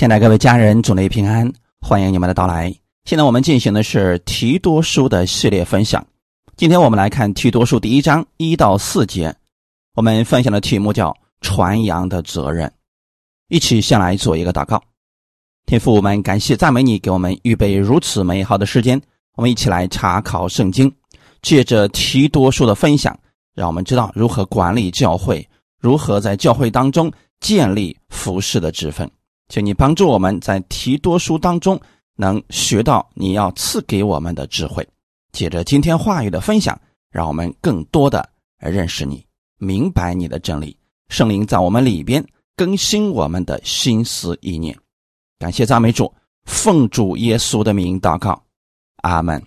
现在各位家人，主内平安，欢迎你们的到来。现在我们进行的是提多书的系列分享。今天我们来看提多书第一章一到四节。我们分享的题目叫“传扬的责任”。一起先来做一个祷告。天父，我们感谢赞美你，给我们预备如此美好的时间。我们一起来查考圣经，借着提多书的分享，让我们知道如何管理教会，如何在教会当中建立服饰的职分。请你帮助我们在提多书当中能学到你要赐给我们的智慧。借着今天话语的分享，让我们更多的认识你，明白你的真理。圣灵在我们里边更新我们的心思意念。感谢赞美主，奉主耶稣的名祷告，阿门。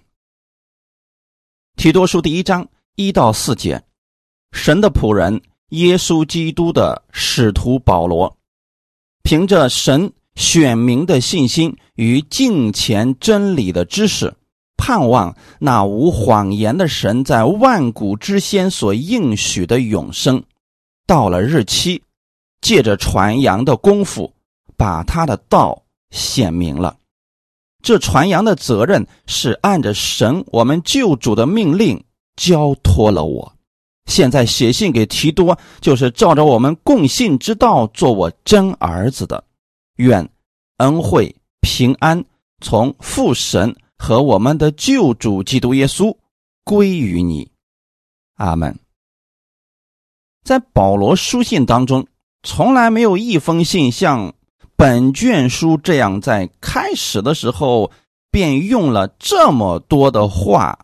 提多书第一章一到四节，神的仆人耶稣基督的使徒保罗。凭着神选民的信心与敬虔真理的知识，盼望那无谎言的神在万古之先所应许的永生，到了日期，借着传扬的功夫，把他的道显明了。这传扬的责任是按着神我们救主的命令交托了我。现在写信给提多，就是照着我们共信之道做我真儿子的。愿恩惠平安从父神和我们的救主基督耶稣归于你。阿门。在保罗书信当中，从来没有一封信像本卷书这样，在开始的时候便用了这么多的话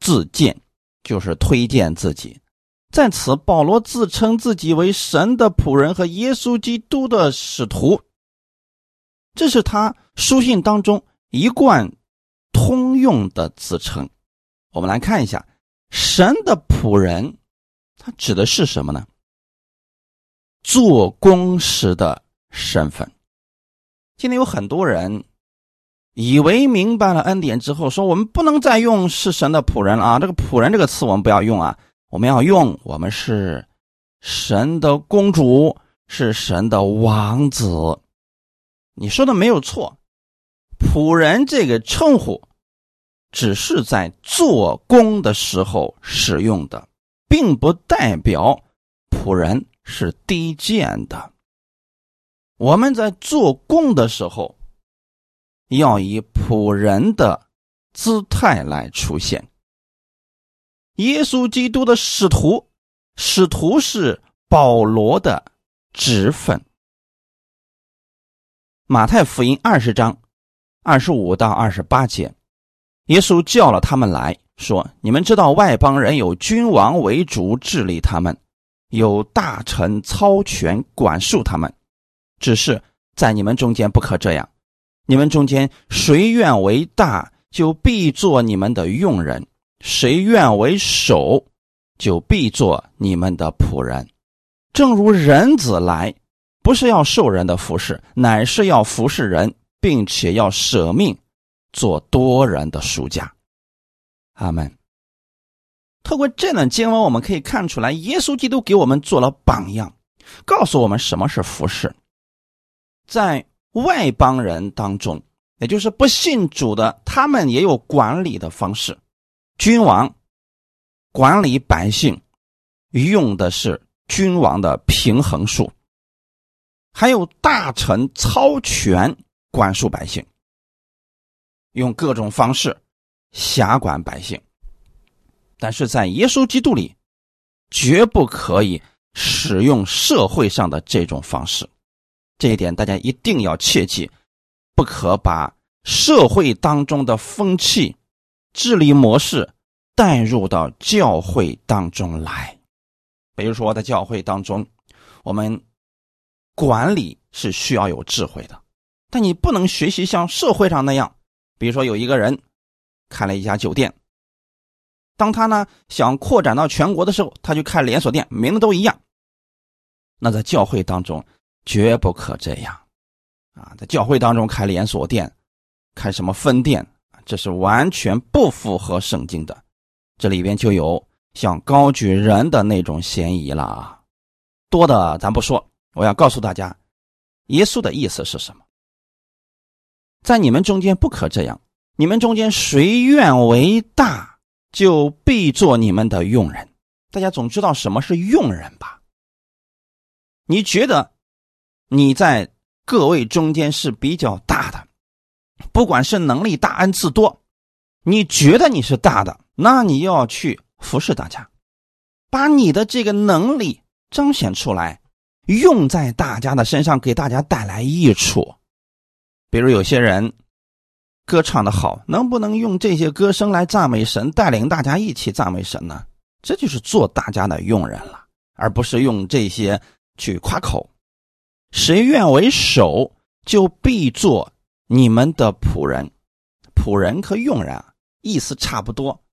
自荐。就是推荐自己，在此，保罗自称自己为神的仆人和耶稣基督的使徒，这是他书信当中一贯通用的自称。我们来看一下，神的仆人，他指的是什么呢？做工时的身份。今天有很多人。以为明白了恩典之后，说我们不能再用是神的仆人了啊！这个仆人这个词我们不要用啊，我们要用我们是神的公主，是神的王子。你说的没有错，仆人这个称呼只是在做工的时候使用的，并不代表仆人是低贱的。我们在做工的时候。要以仆人的姿态来出现。耶稣基督的使徒，使徒是保罗的职分。马太福音二十章二十五到二十八节，耶稣叫了他们来说：“你们知道外邦人有君王为主治理他们，有大臣操权管束他们，只是在你们中间不可这样。”你们中间谁愿为大，就必做你们的用人；谁愿为首，就必做你们的仆人。正如人子来，不是要受人的服侍，乃是要服侍人，并且要舍命做多人的赎价。阿门。透过这段经文，我们可以看出来，耶稣基督给我们做了榜样，告诉我们什么是服侍，在。外邦人当中，也就是不信主的，他们也有管理的方式。君王管理百姓，用的是君王的平衡术；还有大臣操权管束百姓，用各种方式辖管百姓。但是在耶稣基督里，绝不可以使用社会上的这种方式。这一点大家一定要切记，不可把社会当中的风气、治理模式带入到教会当中来。比如说，在教会当中，我们管理是需要有智慧的，但你不能学习像社会上那样。比如说，有一个人开了一家酒店，当他呢想扩展到全国的时候，他就开连锁店，名字都一样。那在教会当中，绝不可这样，啊，在教会当中开连锁店，开什么分店，这是完全不符合圣经的。这里边就有想高举人的那种嫌疑了啊，多的咱不说。我要告诉大家，耶稣的意思是什么？在你们中间不可这样，你们中间谁愿为大，就必做你们的用人。大家总知道什么是用人吧？你觉得你在各位中间是比较大的，不管是能力大恩赐多，你觉得你是大的，那你要去服侍大家，把你的这个能力彰显出来。用在大家的身上，给大家带来益处。比如有些人歌唱的好，能不能用这些歌声来赞美神，带领大家一起赞美神呢？这就是做大家的用人了，而不是用这些去夸口。谁愿为首，就必做你们的仆人。仆人和佣人啊，意思差不多，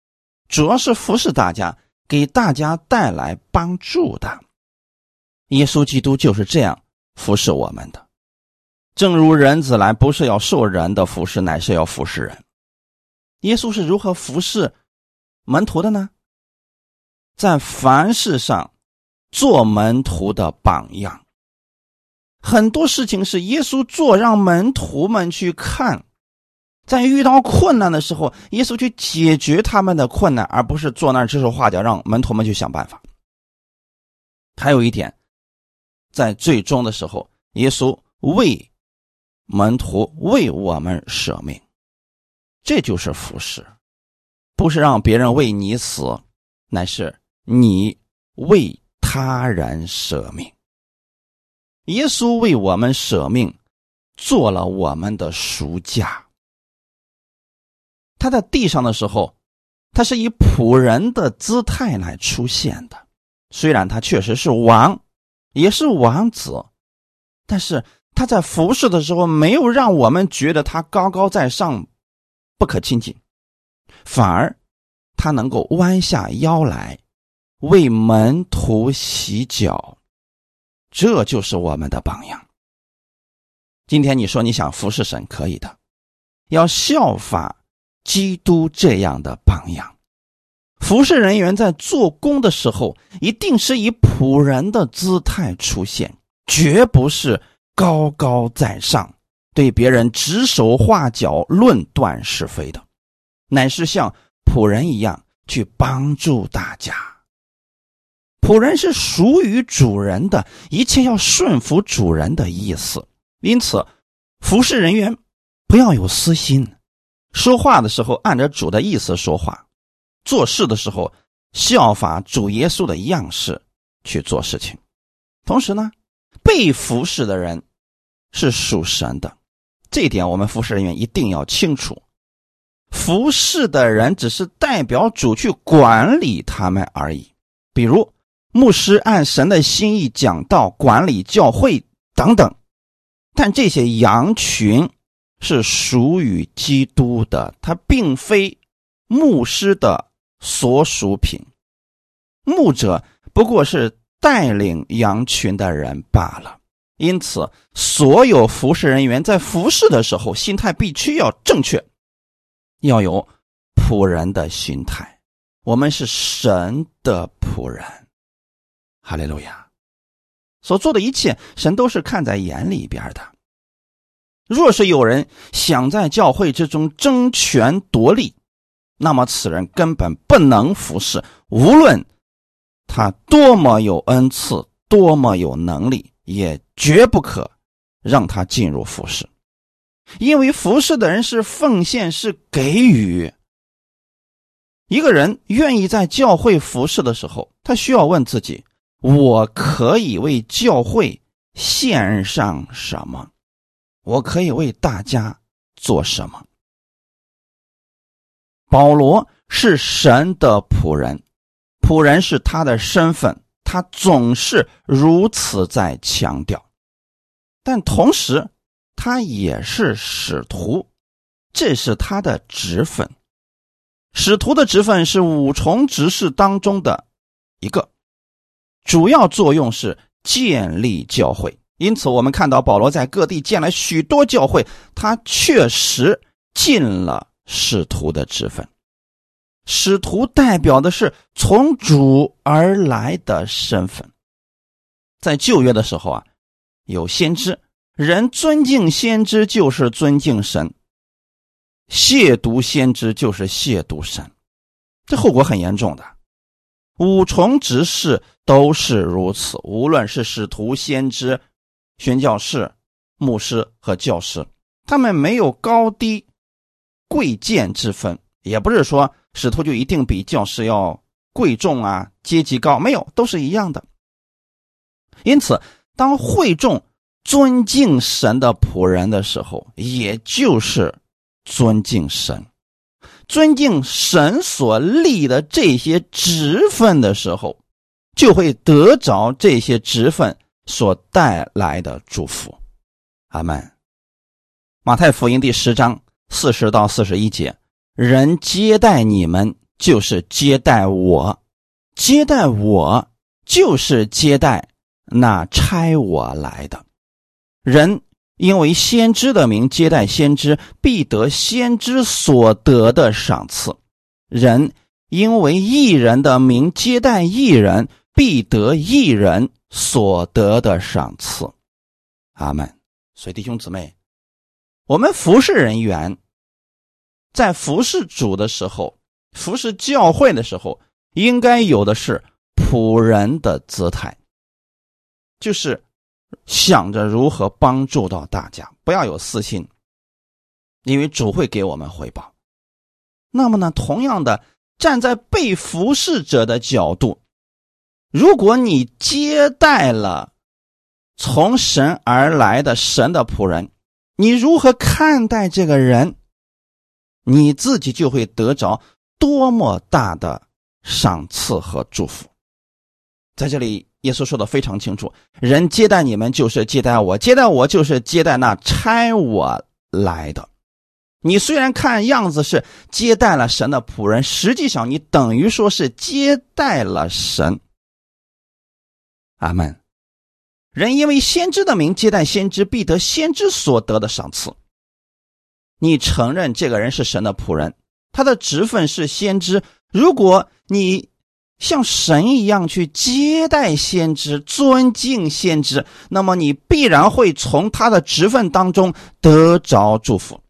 主要是服侍大家，给大家带来帮助的。耶稣基督就是这样服侍我们的，正如人子来不是要受人的服侍，乃是要服侍人。耶稣是如何服侍门徒的呢？在凡事上做门徒的榜样，很多事情是耶稣做，让门徒们去看，在遇到困难的时候，耶稣去解决他们的困难，而不是坐那儿指手画脚，让门徒们去想办法。还有一点。在最终的时候，耶稣为门徒为我们舍命，这就是服侍，不是让别人为你死，乃是你为他人舍命。耶稣为我们舍命，做了我们的赎价。他在地上的时候，他是以仆人的姿态来出现的，虽然他确实是王。也是王子，但是他在服侍的时候，没有让我们觉得他高高在上，不可亲近，反而他能够弯下腰来为门徒洗脚，这就是我们的榜样。今天你说你想服侍神，可以的，要效法基督这样的榜样。服侍人员在做工的时候，一定是以仆人的姿态出现，绝不是高高在上，对别人指手画脚、论断是非的，乃是像仆人一样去帮助大家。仆人是属于主人的，一切要顺服主人的意思。因此，服侍人员不要有私心，说话的时候按着主的意思说话。做事的时候，效法主耶稣的样式去做事情。同时呢，被服侍的人是属神的，这一点我们服侍人员一定要清楚。服侍的人只是代表主去管理他们而已。比如牧师按神的心意讲道、管理教会等等，但这些羊群是属于基督的，它并非牧师的。所属品，牧者不过是带领羊群的人罢了。因此，所有服侍人员在服侍的时候，心态必须要正确，要有仆人的心态。我们是神的仆人，哈利路亚！所做的一切，神都是看在眼里边的。若是有人想在教会之中争权夺利，那么此人根本不能服侍，无论他多么有恩赐，多么有能力，也绝不可让他进入服侍。因为服侍的人是奉献，是给予。一个人愿意在教会服侍的时候，他需要问自己：我可以为教会献上什么？我可以为大家做什么？保罗是神的仆人，仆人是他的身份，他总是如此在强调。但同时，他也是使徒，这是他的职分。使徒的职分是五重职事当中的一个，主要作用是建立教会。因此，我们看到保罗在各地建了许多教会，他确实尽了。使徒的职分，使徒代表的是从主而来的身份。在旧约的时候啊，有先知人尊敬先知就是尊敬神，亵渎先知就是亵渎神，这后果很严重的。五重执事都是如此，无论是使徒、先知、宣教士、牧师和教师，他们没有高低贵贱之分，也不是说使徒就一定比教师要贵重啊，阶级高，没有，都是一样的。因此，当会众尊敬神的仆人的时候，也就是尊敬神。尊敬神所立的这些职分的时候，就会得着这些职分所带来的祝福。阿门。马太福音第十章四十到四十一节：人接待你们，就是接待我；接待我，就是接待那差我来的人。因为先知的名接待先知，必得先知所得的赏赐；人因为异人的名接待异人，必得一人所得的赏赐。阿门。所以弟兄姊妹，我们服侍人员在服侍主的时候，服侍教会的时候，应该有的是仆人的姿态，就是。想着如何帮助到大家，不要有私心，因为主会给我们回报。那么呢，同样的，站在被服侍者的角度，如果你接待了从神而来的神的仆人，你如何看待这个人，你自己就会得着多么大的赏赐和祝福。在这里。耶稣说的非常清楚：人接待你们，就是接待我；接待我，就是接待那差我来的。你虽然看样子是接待了神的仆人，实际上你等于说是接待了神。阿门。人因为先知的名接待先知，必得先知所得的赏赐。你承认这个人是神的仆人，他的职分是先知。如果你。像神一样去接待先知、尊敬先知，那么你必然会从他的职分当中得着祝福。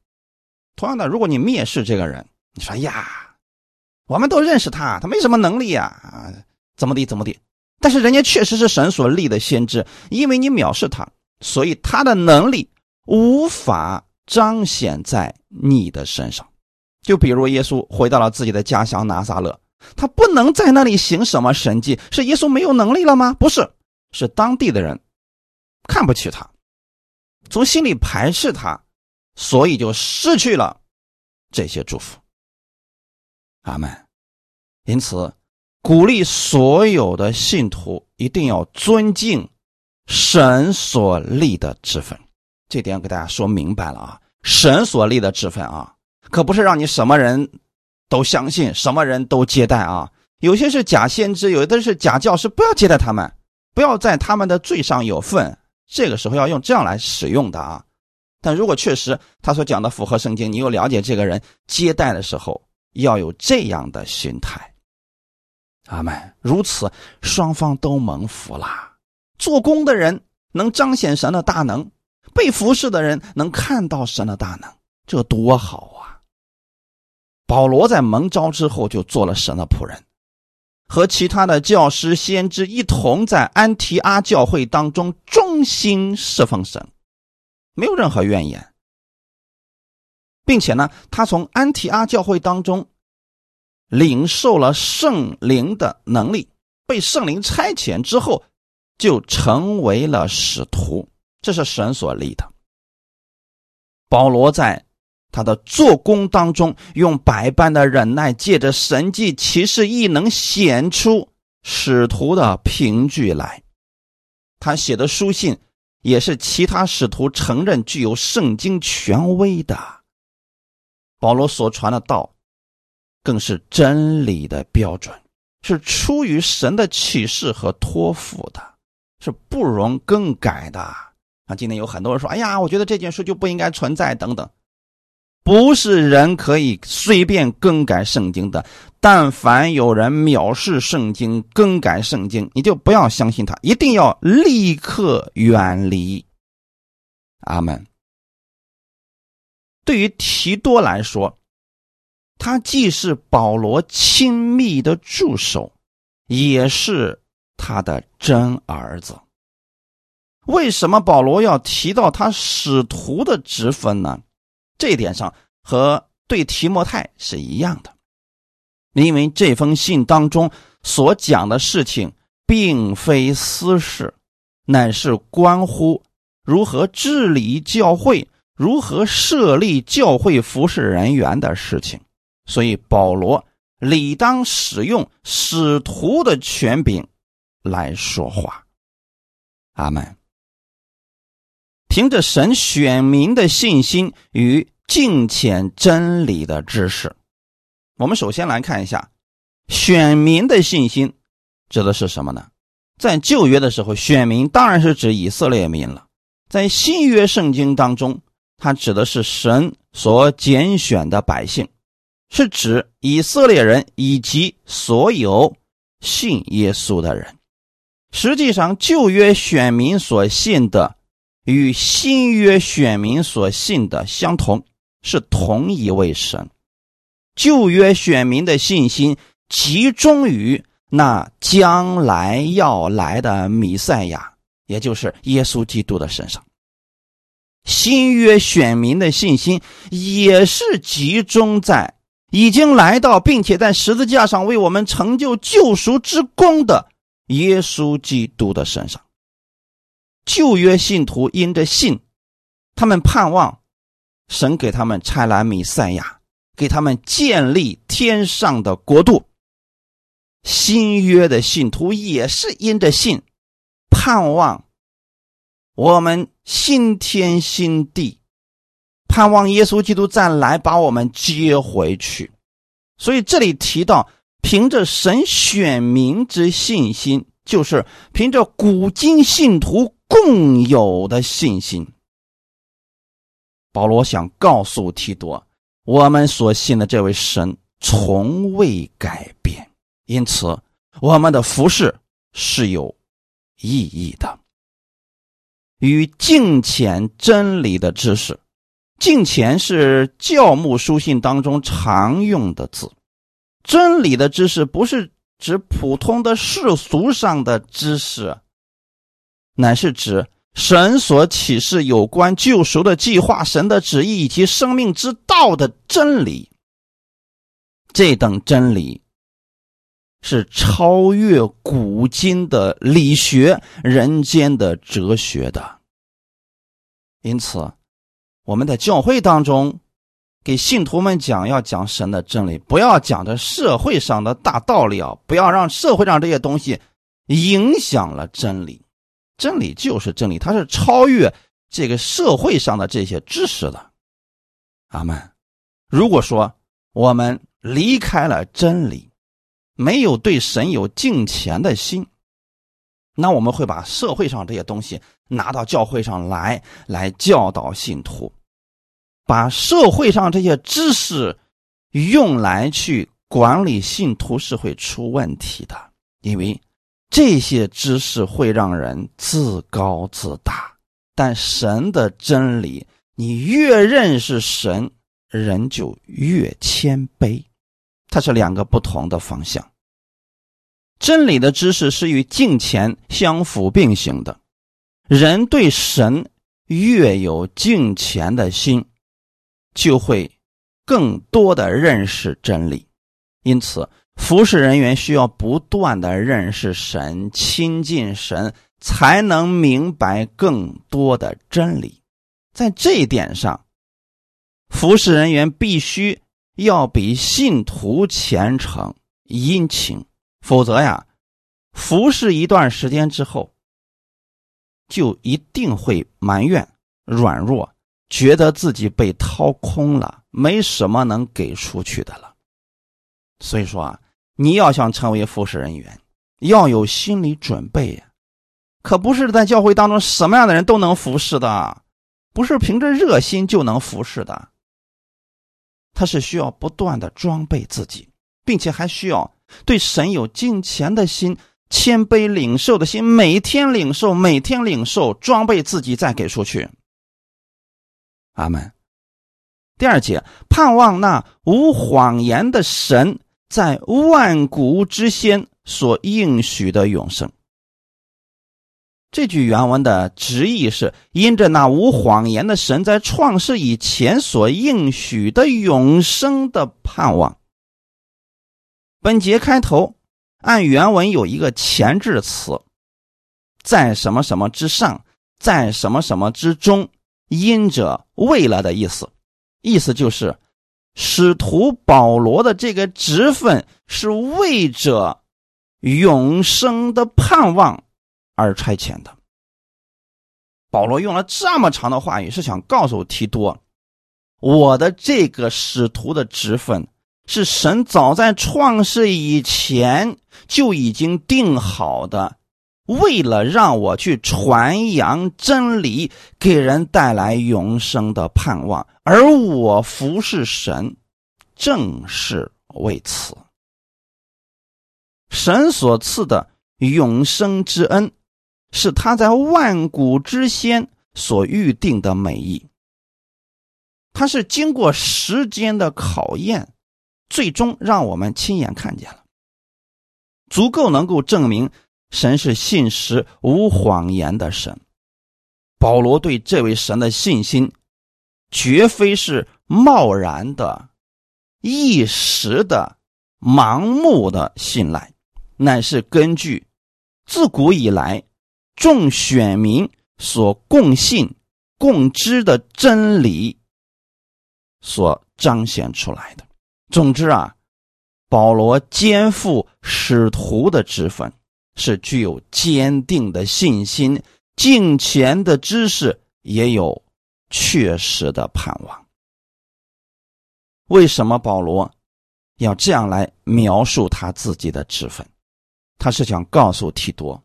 同样的，如果你蔑视这个人，你说呀，我们都认识他，他没什么能力呀，啊，怎么地怎么地。但是人家确实是神所立的先知，因为你藐视他，所以他的能力无法彰显在你的身上。就比如耶稣回到了自己的家乡拿撒勒。他不能在那里行什么神迹，是耶稣没有能力了吗？不是，是当地的人看不起他，从心里排斥他，所以就失去了这些祝福。阿门。因此，鼓励所有的信徒一定要尊敬神所立的职分，这点给大家说明白了啊！神所立的职分啊，可不是让你什么人。都相信什么人都接待啊，有些是假先知，有的是假教师，不要接待他们，不要在他们的罪上有份。这个时候要用这样来使用的啊。但如果确实他所讲的符合圣经，你又了解这个人，接待的时候要有这样的心态。阿门。如此，双方都蒙福啦。做工的人能彰显神的大能，被服侍的人能看到神的大能，这多好啊！保罗在蒙召之后就做了神的仆人，和其他的教师、先知一同在安提阿教会当中忠心侍奉神，没有任何怨言，并且呢，他从安提阿教会当中领受了圣灵的能力，被圣灵差遣之后，就成为了使徒，这是神所立的。保罗在。他的做工当中，用百般的忍耐，借着神迹奇事亦能显出使徒的凭据来。他写的书信也是其他使徒承认具有圣经权威的。保罗所传的道，更是真理的标准，是出于神的启示和托付的，是不容更改的。啊，今天有很多人说：“哎呀，我觉得这件事就不应该存在。”等等。不是人可以随便更改圣经的。但凡有人藐视圣经、更改圣经，你就不要相信他，一定要立刻远离。阿门。对于提多来说，他既是保罗亲密的助手，也是他的真儿子。为什么保罗要提到他使徒的职分呢？这一点上和对提摩太是一样的，因为这封信当中所讲的事情并非私事，乃是关乎如何治理教会、如何设立教会服侍人员的事情，所以保罗理当使用使徒的权柄来说话。阿门。凭着神选民的信心与敬虔真理的知识，我们首先来看一下选民的信心指的是什么呢？在旧约的时候，选民当然是指以色列民了；在新约圣经当中，它指的是神所拣选的百姓，是指以色列人以及所有信耶稣的人。实际上，旧约选民所信的。与新约选民所信的相同，是同一位神。旧约选民的信心集中于那将来要来的弥赛亚，也就是耶稣基督的身上。新约选民的信心也是集中在已经来到并且在十字架上为我们成就救赎之功的耶稣基督的身上。旧约信徒因着信，他们盼望神给他们差来弥赛亚，给他们建立天上的国度。新约的信徒也是因着信，盼望我们新天新地，盼望耶稣基督再来把我们接回去。所以这里提到，凭着神选民之信心，就是凭着古今信徒。共有的信心，保罗想告诉提多，我们所信的这位神从未改变，因此我们的服饰是有意义的。与敬虔真理的知识，敬虔是教牧书信当中常用的字，真理的知识不是指普通的世俗上的知识。乃是指神所启示有关救赎的计划、神的旨意以及生命之道的真理。这等真理是超越古今的理学、人间的哲学的。因此，我们在教会当中给信徒们讲，要讲神的真理，不要讲这社会上的大道理啊！不要让社会上这些东西影响了真理。真理就是真理，它是超越这个社会上的这些知识的。阿门。如果说我们离开了真理，没有对神有敬虔的心，那我们会把社会上这些东西拿到教会上来，来教导信徒，把社会上这些知识用来去管理信徒是会出问题的，因为。这些知识会让人自高自大，但神的真理，你越认识神，人就越谦卑。它是两个不同的方向。真理的知识是与敬虔相辅并行的，人对神越有敬虔的心，就会更多的认识真理，因此。服侍人员需要不断的认识神、亲近神，才能明白更多的真理。在这一点上，服侍人员必须要比信徒虔诚殷勤，否则呀，服侍一段时间之后，就一定会埋怨、软弱，觉得自己被掏空了，没什么能给出去的了。所以说啊。你要想成为服侍人员，要有心理准备呀，可不是在教会当中什么样的人都能服侍的，不是凭着热心就能服侍的。他是需要不断的装备自己，并且还需要对神有敬虔的心、谦卑领受的心，每天领受，每天领受，装备自己再给出去。阿门。第二节，盼望那无谎言的神在万古之先所应许的永生。这句原文的直译是：因着那无谎言的神在创世以前所应许的永生的盼望。本节开头按原文有一个前置词，在什么什么之上，在什么什么之中，因着为了的意思。意思就是，使徒保罗的这个职分是为着永生的盼望而差遣的。保罗用了这么长的话语，是想告诉提多，我的这个使徒的职分是神早在创世以前就已经定好的。为了让我去传扬真理，给人带来永生的盼望，而我服侍神，正是为此。神所赐的永生之恩，是他在万古之先所预定的美意。他是经过时间的考验，最终让我们亲眼看见了，足够能够证明。神是信实无谎言的神，保罗对这位神的信心，绝非是贸然的、一时的、盲目的信赖，乃是根据自古以来众选民所共信、共知的真理所彰显出来的。总之啊，保罗肩负使徒的职分。是具有坚定的信心、敬虔的知识，也有确实的盼望。为什么保罗要这样来描述他自己的职分？他是想告诉提多，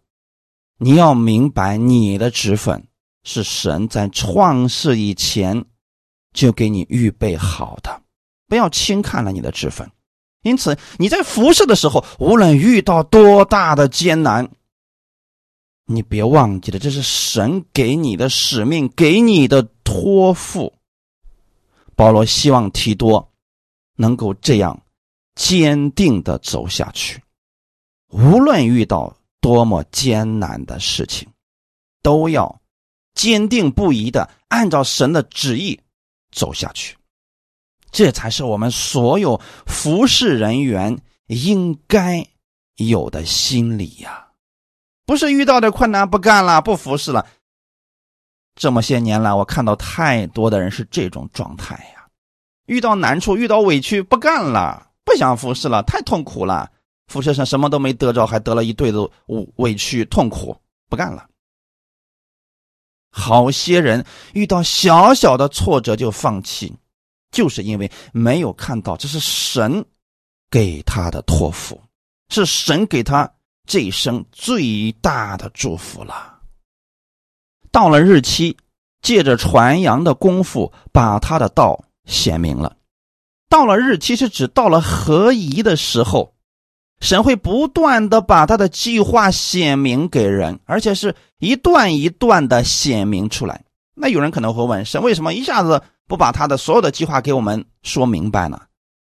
你要明白，你的职分是神在创世以前就给你预备好的，不要轻看了你的职分。因此，你在服侍的时候，无论遇到多大的艰难，你别忘记了，这是神给你的使命，给你的托付。保罗希望提多能够这样坚定的走下去，无论遇到多么艰难的事情，都要坚定不移的按照神的旨意走下去。这才是我们所有服侍人员应该有的心理呀！不是遇到的困难不干了，不服侍了。这么些年来，我看到太多的人是这种状态呀。遇到难处，遇到委屈，不干了，不想服侍了，太痛苦了。服侍上什么都没得着，还得了一堆的委委屈、痛苦，不干了。好些人遇到小小的挫折就放弃。就是因为没有看到，这是神给他的托付，是神给他这一生最大的祝福了。到了日期，借着传扬的功夫，把他的道显明了。到了日期是指到了合宜的时候，神会不断的把他的计划显明给人，而且是一段一段的显明出来。那有人可能会问：神为什么一下子？不把他的所有的计划给我们说明白呢？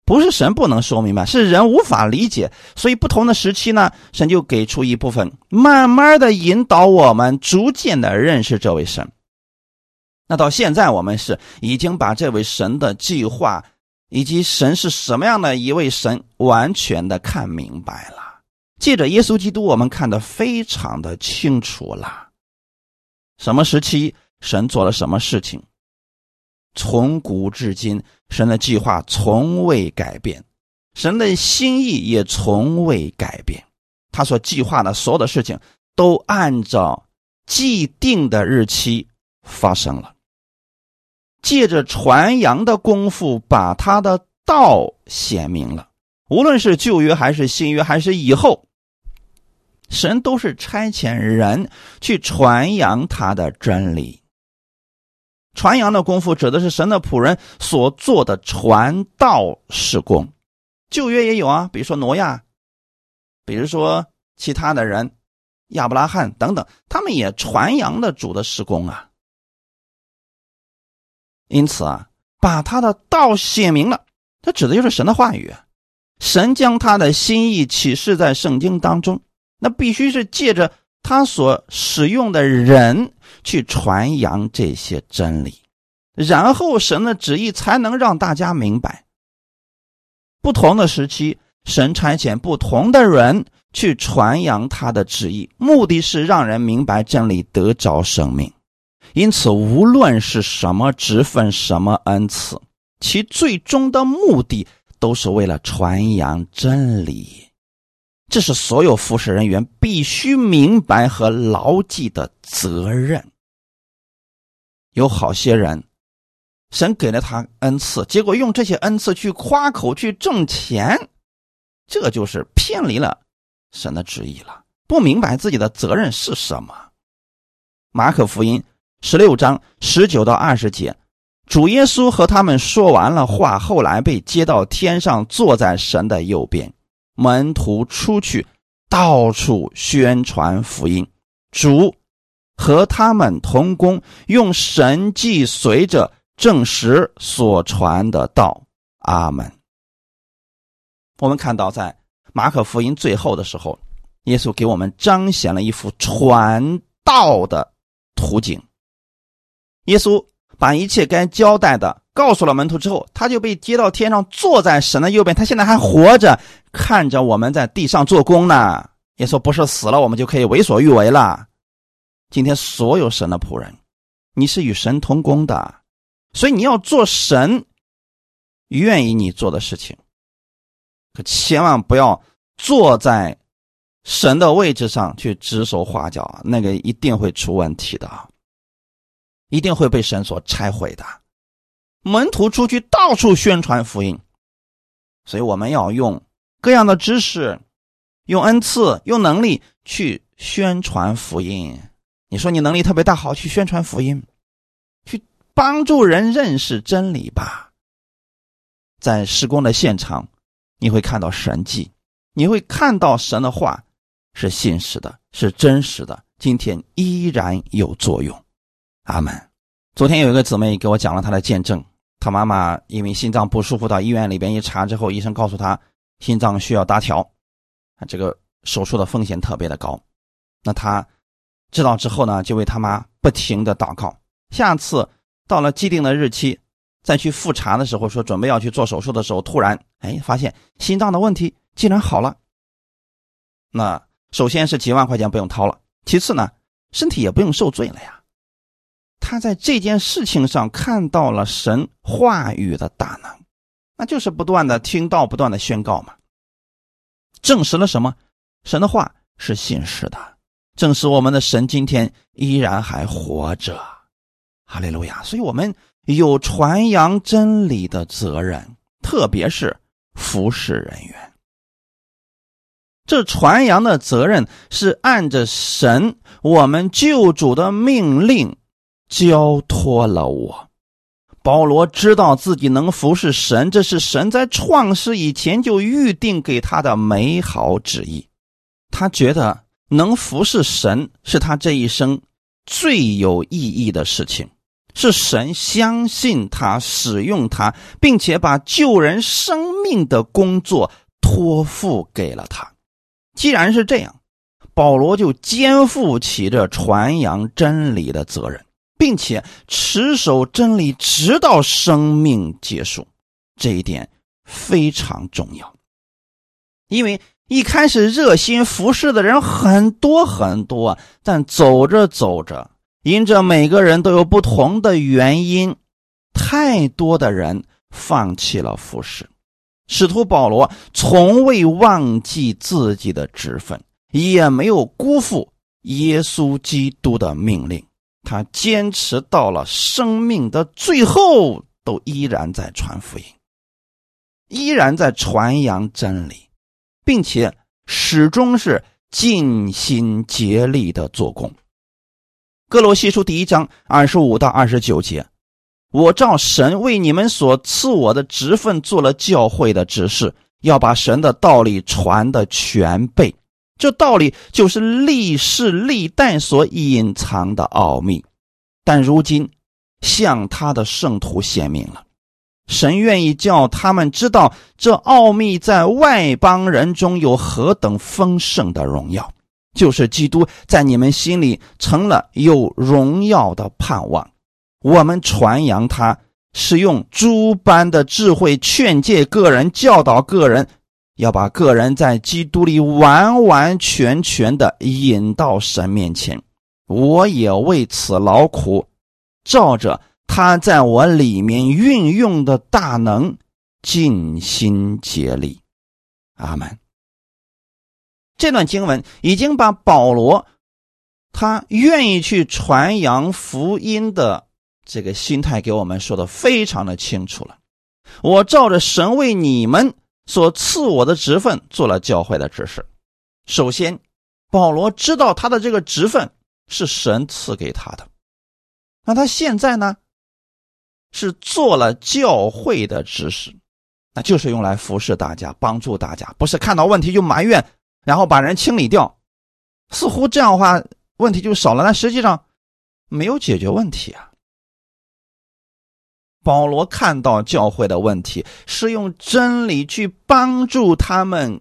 不是神不能说明白，是人无法理解。所以不同的时期呢，神就给出一部分，慢慢的引导我们，逐渐的认识这位神。那到现在，我们是已经把这位神的计划，以及神是什么样的一位神，完全的看明白了。借着耶稣基督，我们看得非常的清楚了。什么时期，神做了什么事情？从古至今，神的计划从未改变，神的心意也从未改变。他所计划的所有的事情，都按照既定的日期发生了。借着传扬的功夫，把他的道显明了。无论是旧约还是新约，还是以后，神都是差遣人去传扬他的真理。传扬的功夫指的是神的仆人所做的传道事工，旧约也有啊，比如说挪亚，比如说其他的人，亚伯拉罕等等，他们也传扬的主的施工啊。因此啊，把他的道写明了，这指的就是神的话语。神将他的心意启示在圣经当中，那必须是借着他所使用的人去传扬这些真理，然后神的旨意才能让大家明白。不同的时期，神差遣不同的人去传扬他的旨意，目的是让人明白真理，得着生命。因此，无论是什么职分、什么恩赐，其最终的目的都是为了传扬真理。这是所有服侍人员必须明白和牢记的责任。有好些人，神给了他恩赐，结果用这些恩赐去夸口、去挣钱，这就是偏离了神的旨意了。不明白自己的责任是什么。马可福音。十六章十九到二十节，主耶稣和他们说完了话，后来被接到天上，坐在神的右边。门徒出去，到处宣传福音。主和他们同工，用神迹随着证实所传的道。阿门。我们看到，在马可福音最后的时候，耶稣给我们彰显了一幅传道的图景。耶稣把一切该交代的告诉了门徒之后，他就被接到天上，坐在神的右边。他现在还活着，看着我们在地上做工呢。耶稣不是死了，我们就可以为所欲为了。今天所有神的仆人，你是与神同工的，所以你要做神愿意你做的事情。可千万不要坐在神的位置上去指手画脚，那个一定会出问题的。一定会被神所拆毁的。门徒出去到处宣传福音，所以我们要用各样的知识、用恩赐、用能力去宣传福音。你说你能力特别大，好去宣传福音，去帮助人认识真理吧。在施工的现场，你会看到神迹，你会看到神的话是信实的，是真实的，今天依然有作用。阿门。昨天有一个姊妹给我讲了她的见证，她妈妈因为心脏不舒服到医院里边一查之后，医生告诉她心脏需要搭桥，啊，这个手术的风险特别的高。那她知道之后呢，就为他妈不停的祷告。下次到了既定的日期再去复查的时候，说准备要去做手术的时候，突然哎发现心脏的问题竟然好了。那首先是几万块钱不用掏了，其次呢，身体也不用受罪了呀。他在这件事情上看到了神话语的大能，那就是不断的听到，不断的宣告嘛。证实了什么？神的话是信实的，正是我们的神今天依然还活着。哈利路亚！所以我们有传扬真理的责任，特别是服侍人员。这传扬的责任是按着神我们救主的命令。交托了我，保罗知道自己能服侍神，这是神在创世以前就预定给他的美好旨意。他觉得能服侍神是他这一生最有意义的事情，是神相信他、使用他，并且把救人生命的工作托付给了他。既然是这样，保罗就肩负起这传扬真理的责任。并且持守真理，直到生命结束，这一点非常重要。因为一开始热心服侍的人很多很多，但走着走着，因着每个人都有不同的原因，太多的人放弃了服侍。使徒保罗从未忘记自己的职分，也没有辜负耶稣基督的命令。他坚持到了生命的最后，都依然在传福音，依然在传扬真理，并且始终是尽心竭力的做工。哥罗西书第一章二十五到二十九节，我照神为你们所赐我的职分做了教会的指示，要把神的道理传的全备。这道理就是历世历代所隐藏的奥秘，但如今向他的圣徒显明了。神愿意叫他们知道这奥秘在外邦人中有何等丰盛的荣耀，就是基督在你们心里成了有荣耀的盼望。我们传扬他，是用诸般的智慧劝诫个人，教导个人，要把个人在基督里完完全全的引到神面前。我也为此劳苦，照着。他在我里面运用的大能，尽心竭力。阿门。这段经文已经把保罗他愿意去传扬福音的这个心态给我们说的非常的清楚了。我照着神为你们所赐我的职分做了教会的指示。首先，保罗知道他的这个职分是神赐给他的。那他现在呢？是做了教会的指示，那就是用来服侍大家、帮助大家，不是看到问题就埋怨，然后把人清理掉。似乎这样的话问题就少了，但实际上没有解决问题啊。保罗看到教会的问题，是用真理去帮助他们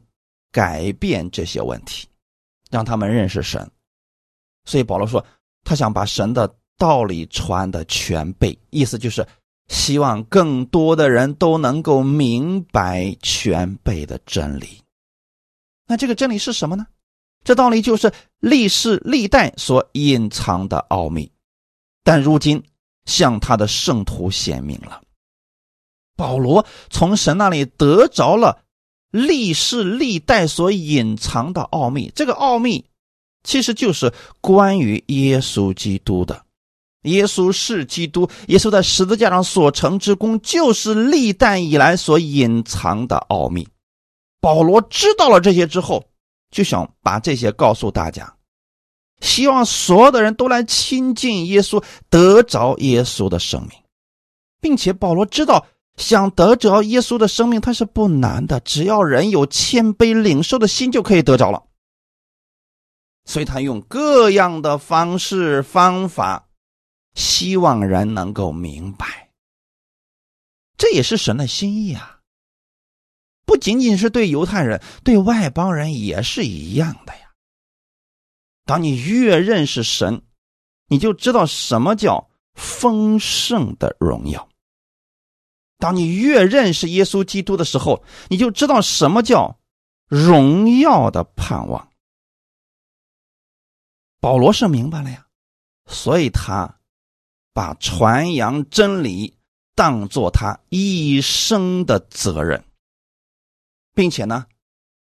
改变这些问题，让他们认识神。所以保罗说，他想把神的。道理传的全备，意思就是希望更多的人都能够明白全备的真理。那这个真理是什么呢？这道理就是历世历代所隐藏的奥秘，但如今向他的圣徒显明了。保罗从神那里得着了历世历代所隐藏的奥秘，这个奥秘其实就是关于耶稣基督的。耶稣是基督，耶稣在十字架上所成之功，就是历代以来所隐藏的奥秘。保罗知道了这些之后，就想把这些告诉大家，希望所有的人都来亲近耶稣，得着耶稣的生命，并且保罗知道，想得着耶稣的生命，他是不难的，只要人有谦卑领受的心，就可以得着了。所以他用各样的方式方法。希望人能够明白，这也是神的心意啊！不仅仅是对犹太人，对外邦人也是一样的呀。当你越认识神，你就知道什么叫丰盛的荣耀；当你越认识耶稣基督的时候，你就知道什么叫荣耀的盼望。保罗是明白了呀，所以他。把传扬真理当做他一生的责任，并且呢，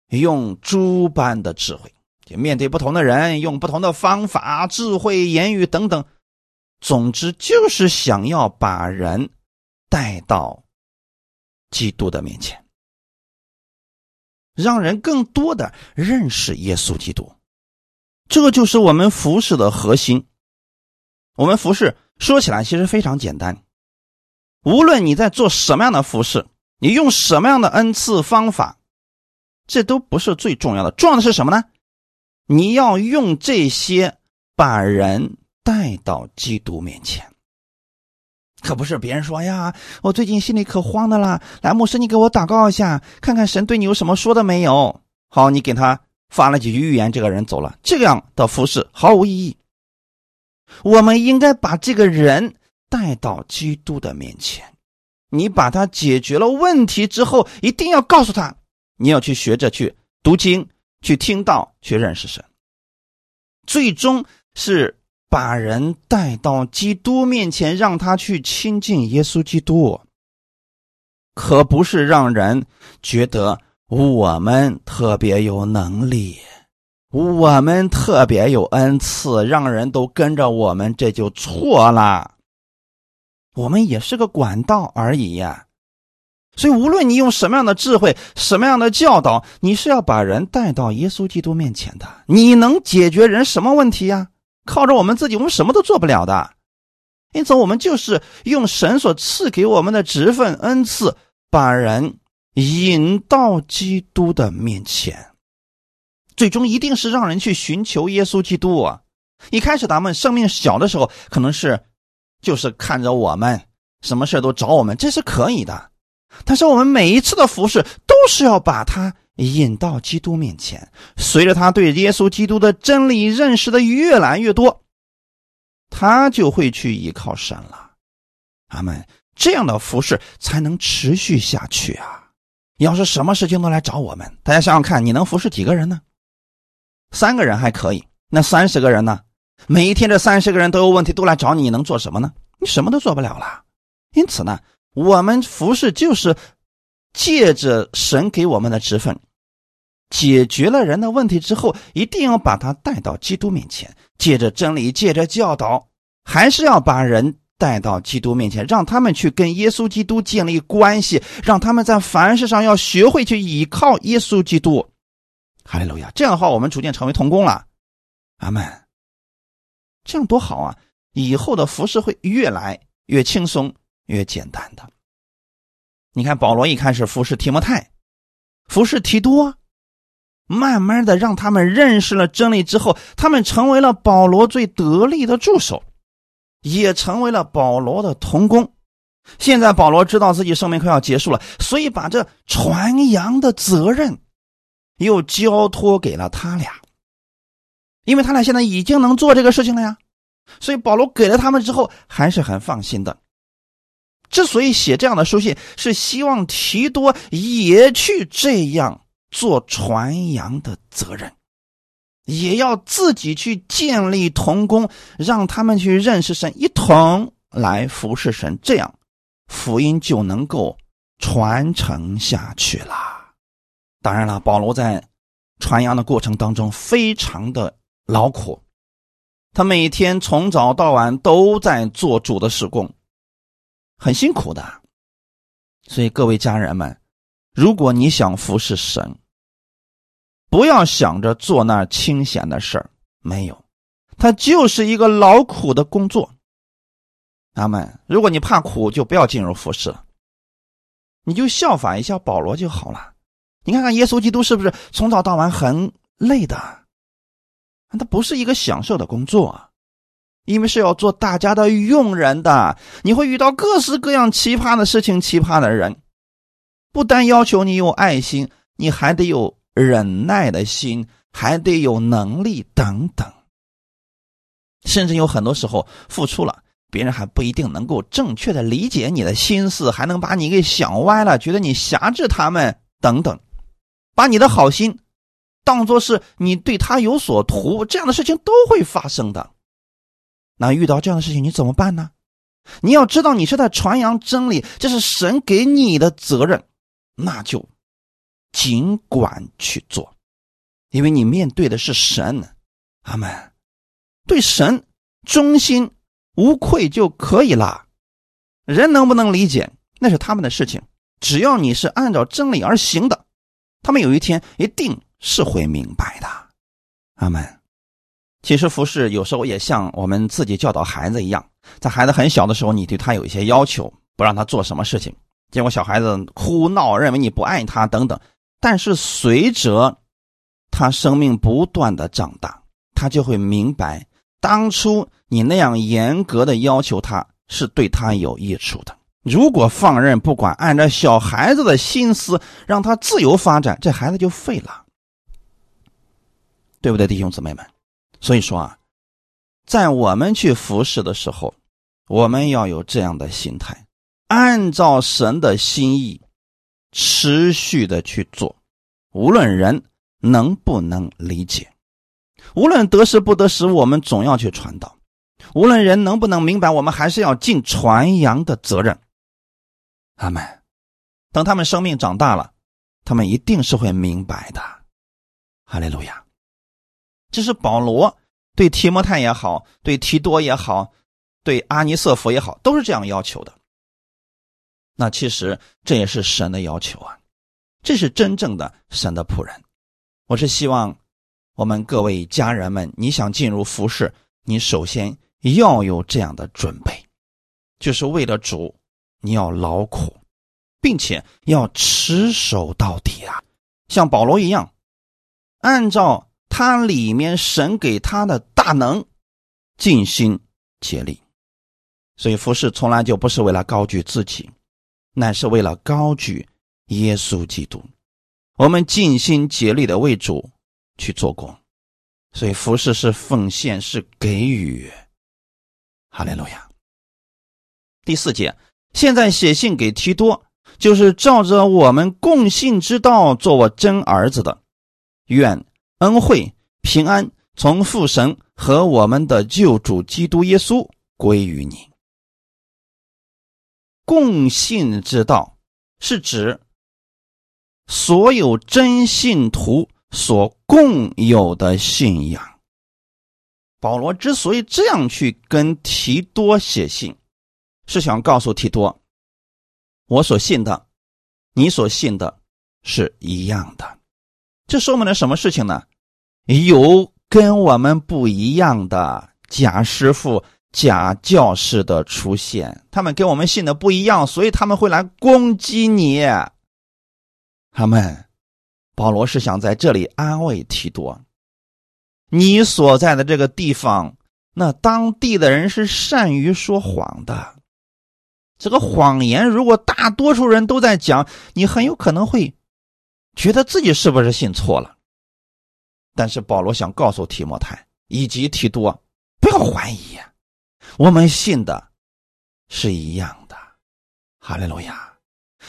用诸般的智慧，就面对不同的人，用不同的方法、智慧、言语等等，总之就是想要把人带到基督的面前，让人更多的认识耶稣基督。这就是我们服饰的核心。我们服饰。说起来其实非常简单，无论你在做什么样的服饰，你用什么样的恩赐方法，这都不是最重要的。重要的是什么呢？你要用这些把人带到基督面前，可不是别人说呀，我最近心里可慌的啦，来牧师你给我祷告一下，看看神对你有什么说的没有。好，你给他发了几句预言，这个人走了，这样的服饰毫无意义。我们应该把这个人带到基督的面前。你把他解决了问题之后，一定要告诉他，你要去学着去读经、去听道、去认识神。最终是把人带到基督面前，让他去亲近耶稣基督，可不是让人觉得我们特别有能力。我们特别有恩赐，让人都跟着我们，这就错了。我们也是个管道而已呀。所以，无论你用什么样的智慧、什么样的教导，你是要把人带到耶稣基督面前的。你能解决人什么问题呀？靠着我们自己，我们什么都做不了的。因此，我们就是用神所赐给我们的职分、恩赐，把人引到基督的面前。最终一定是让人去寻求耶稣基督啊！一开始咱们生命小的时候，可能是就是看着我们，什么事都找我们，这是可以的。但是我们每一次的服侍，都是要把他引到基督面前。随着他对耶稣基督的真理认识的越来越多，他就会去依靠神了。阿门。这样的服侍才能持续下去啊！要是什么事情都来找我们，大家想想看，你能服侍几个人呢？三个人还可以，那三十个人呢？每一天这三十个人都有问题，都来找你，你能做什么呢？你什么都做不了了。因此呢，我们服侍就是借着神给我们的职分，解决了人的问题之后，一定要把他带到基督面前，借着真理，借着教导，还是要把人。带到基督面前，让他们去跟耶稣基督建立关系，让他们在凡事上要学会去依靠耶稣基督。哈利路亚！这样的话，我们逐渐成为童工了。阿门。这样多好啊！以后的服饰会越来越轻松、越简单的。你看，保罗一开始服侍提摩太，服侍提多，慢慢的让他们认识了真理之后，他们成为了保罗最得力的助手。也成为了保罗的童工。现在保罗知道自己生命快要结束了，所以把这传扬的责任又交托给了他俩。因为他俩现在已经能做这个事情了呀，所以保罗给了他们之后还是很放心的。之所以写这样的书信，是希望提多也去这样做传扬的责任。也要自己去建立同工，让他们去认识神，一同来服侍神，这样福音就能够传承下去了。当然了，保罗在传扬的过程当中非常的劳苦，他每天从早到晚都在做主的事工，很辛苦的。所以各位家人们，如果你想服侍神，不要想着做那清闲的事儿，没有，它就是一个劳苦的工作。阿门。如果你怕苦，就不要进入服侍了，你就效法一下保罗就好了。你看看耶稣基督是不是从早到晚很累的？他不是一个享受的工作，因为是要做大家的佣人的。你会遇到各式各样奇葩的事情、奇葩的人，不单要求你有爱心，你还得有。忍耐的心，还得有能力等等，甚至有很多时候付出了，别人还不一定能够正确的理解你的心思，还能把你给想歪了，觉得你辖制他们等等，把你的好心当做是你对他有所图，这样的事情都会发生的。那遇到这样的事情，你怎么办呢？你要知道，你是在传扬真理，这是神给你的责任，那就。尽管去做，因为你面对的是神，阿门。对神忠心无愧就可以了。人能不能理解，那是他们的事情。只要你是按照真理而行的，他们有一天一定是会明白的。阿门。其实服侍有时候也像我们自己教导孩子一样，在孩子很小的时候，你对他有一些要求，不让他做什么事情，结果小孩子哭闹，认为你不爱他等等。但是随着他生命不断的长大，他就会明白，当初你那样严格的要求他是对他有益处的。如果放任不管，按照小孩子的心思让他自由发展，这孩子就废了，对不对，弟兄姊妹们？所以说啊，在我们去服侍的时候，我们要有这样的心态，按照神的心意。持续的去做，无论人能不能理解，无论得失不得失，我们总要去传道；无论人能不能明白，我们还是要尽传扬的责任。阿门。等他们生命长大了，他们一定是会明白的。哈利路亚。这是保罗对提摩太也好，对提多也好，对阿尼瑟弗也好，都是这样要求的。那其实这也是神的要求啊，这是真正的神的仆人。我是希望我们各位家人们，你想进入服侍，你首先要有这样的准备，就是为了主，你要劳苦，并且要持守到底啊，像保罗一样，按照他里面神给他的大能，尽心竭力。所以服侍从来就不是为了高举自己，乃是为了高举耶稣基督。我们尽心竭力的为主去做工，所以服侍是奉献，是给予。哈利路亚。第四节，现在写信给提多，就是照着我们共信之道做我真儿子的，愿恩惠平安从父神和我们的救主基督耶稣归于你。共信之道是指所有真信徒所共有的信仰。保罗之所以这样去跟提多写信，是想告诉提多，我所信的，你所信的是一样的。这说明了什么事情呢？有跟我们不一样的假师傅。假教师的出现，他们跟我们信的不一样，所以他们会来攻击你。他们，保罗是想在这里安慰提多，你所在的这个地方，那当地的人是善于说谎的。这个谎言，如果大多数人都在讲，你很有可能会觉得自己是不是信错了。但是保罗想告诉提摩太以及提多，不要怀疑。我们信的是一样的，哈利路亚！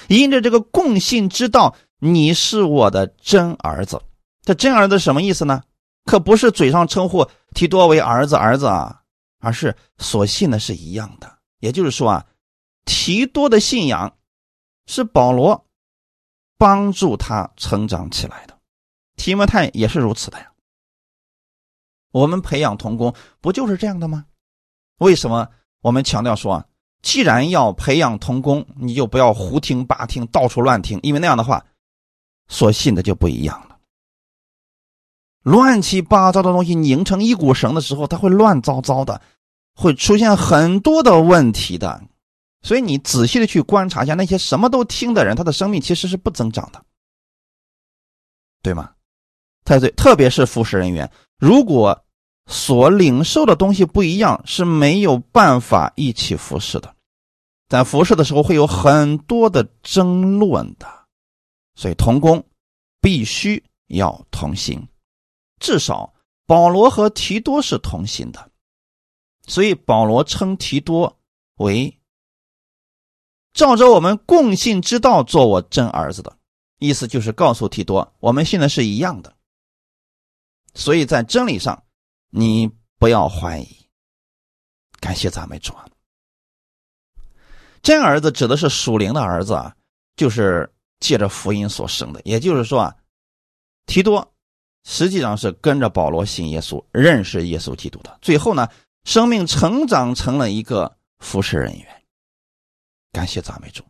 因着这个共信之道，你是我的真儿子。这真儿子什么意思呢？可不是嘴上称呼提多为儿子儿子啊，而是所信的是一样的。也就是说啊，提多的信仰是保罗帮助他成长起来的，提摩太也是如此的呀。我们培养童工不就是这样的吗？为什么我们强调说，既然要培养童工，你就不要胡听八听，到处乱听，因为那样的话，所信的就不一样了。乱七八糟的东西拧成一股绳的时候，它会乱糟糟的，会出现很多的问题的。所以你仔细的去观察一下，那些什么都听的人，他的生命其实是不增长的，对吗？太对特别是服侍人员，如果。所领受的东西不一样，是没有办法一起服侍的。在服侍的时候会有很多的争论的，所以同工必须要同行。至少保罗和提多是同行的，所以保罗称提多为照着我们共信之道做我真儿子的意思，就是告诉提多，我们信的是一样的。所以在真理上。你不要怀疑，感谢赞美主啊！真儿子指的是属灵的儿子啊，就是借着福音所生的。也就是说啊，提多实际上是跟着保罗信耶稣、认识耶稣基督的。最后呢，生命成长成了一个服侍人员。感谢赞美主，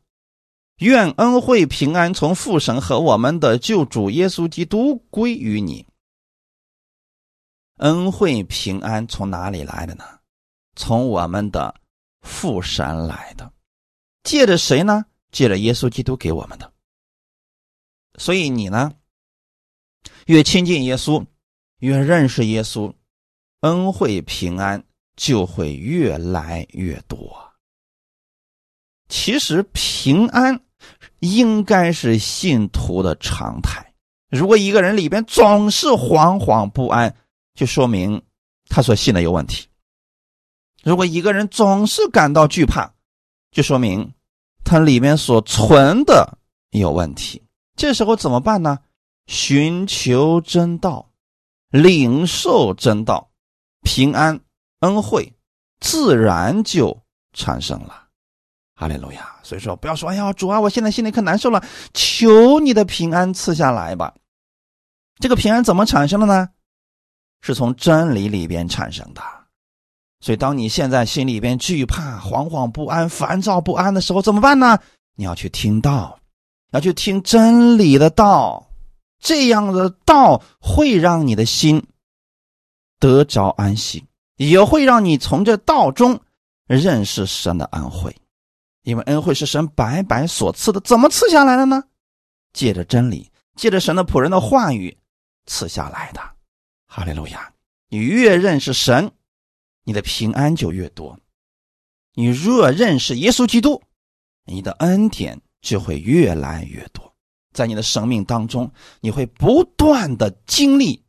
愿恩惠平安从父神和我们的救主耶稣基督归于你。恩惠平安从哪里来的呢？从我们的父神来的，借着谁呢？借着耶稣基督给我们的。所以你呢，越亲近耶稣，越认识耶稣，恩惠平安就会越来越多。其实平安应该是信徒的常态。如果一个人里边总是惶惶不安，就说明他所信的有问题。如果一个人总是感到惧怕，就说明他里面所存的有问题。这时候怎么办呢？寻求真道，领受真道，平安恩惠自然就产生了。哈利路亚！所以说，不要说“哎呀，主啊，我现在心里可难受了”，求你的平安赐下来吧。这个平安怎么产生的呢？是从真理里边产生的，所以当你现在心里边惧怕、惶惶不安、烦躁不安的时候，怎么办呢？你要去听道，要去听真理的道，这样的道会让你的心得着安息，也会让你从这道中认识神的安惠，因为恩惠是神白白所赐的，怎么赐下来的呢？借着真理，借着神的仆人的话语赐下来的。哈利路亚！你越认识神，你的平安就越多。你若认识耶稣基督，你的恩典就会越来越多，在你的生命当中，你会不断的经历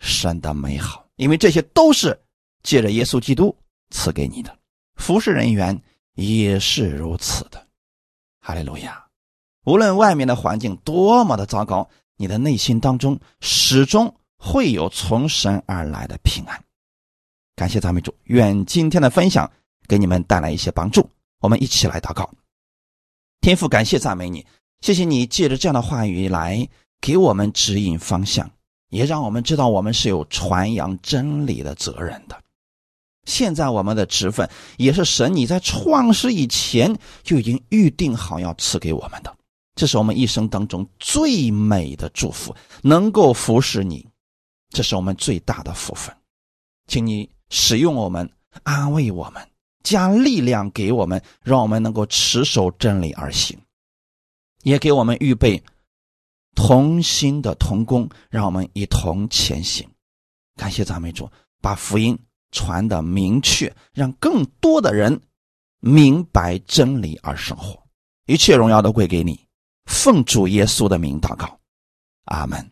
神的美好，因为这些都是借着耶稣基督赐给你的。服侍人员也是如此的。哈利路亚！无论外面的环境多么的糟糕，你的内心当中始终会有从神而来的平安。感谢赞美主，愿今天的分享给你们带来一些帮助。我们一起来祷告，天父，感谢赞美你，谢谢你借着这样的话语来给我们指引方向，也让我们知道我们是有传扬真理的责任的。现在我们的职分也是神你在创世以前就已经预定好要赐给我们的，这是我们一生当中最美的祝福，能够服侍你，这是我们最大的福分，请你。使用我们，安慰我们，加力量给我们，让我们能够持守真理而行，也给我们预备同心的同工，让我们一同前行。感谢赞美主，把福音传的明确，让更多的人明白真理而生活。一切荣耀都归给你，奉主耶稣的名祷告，阿门。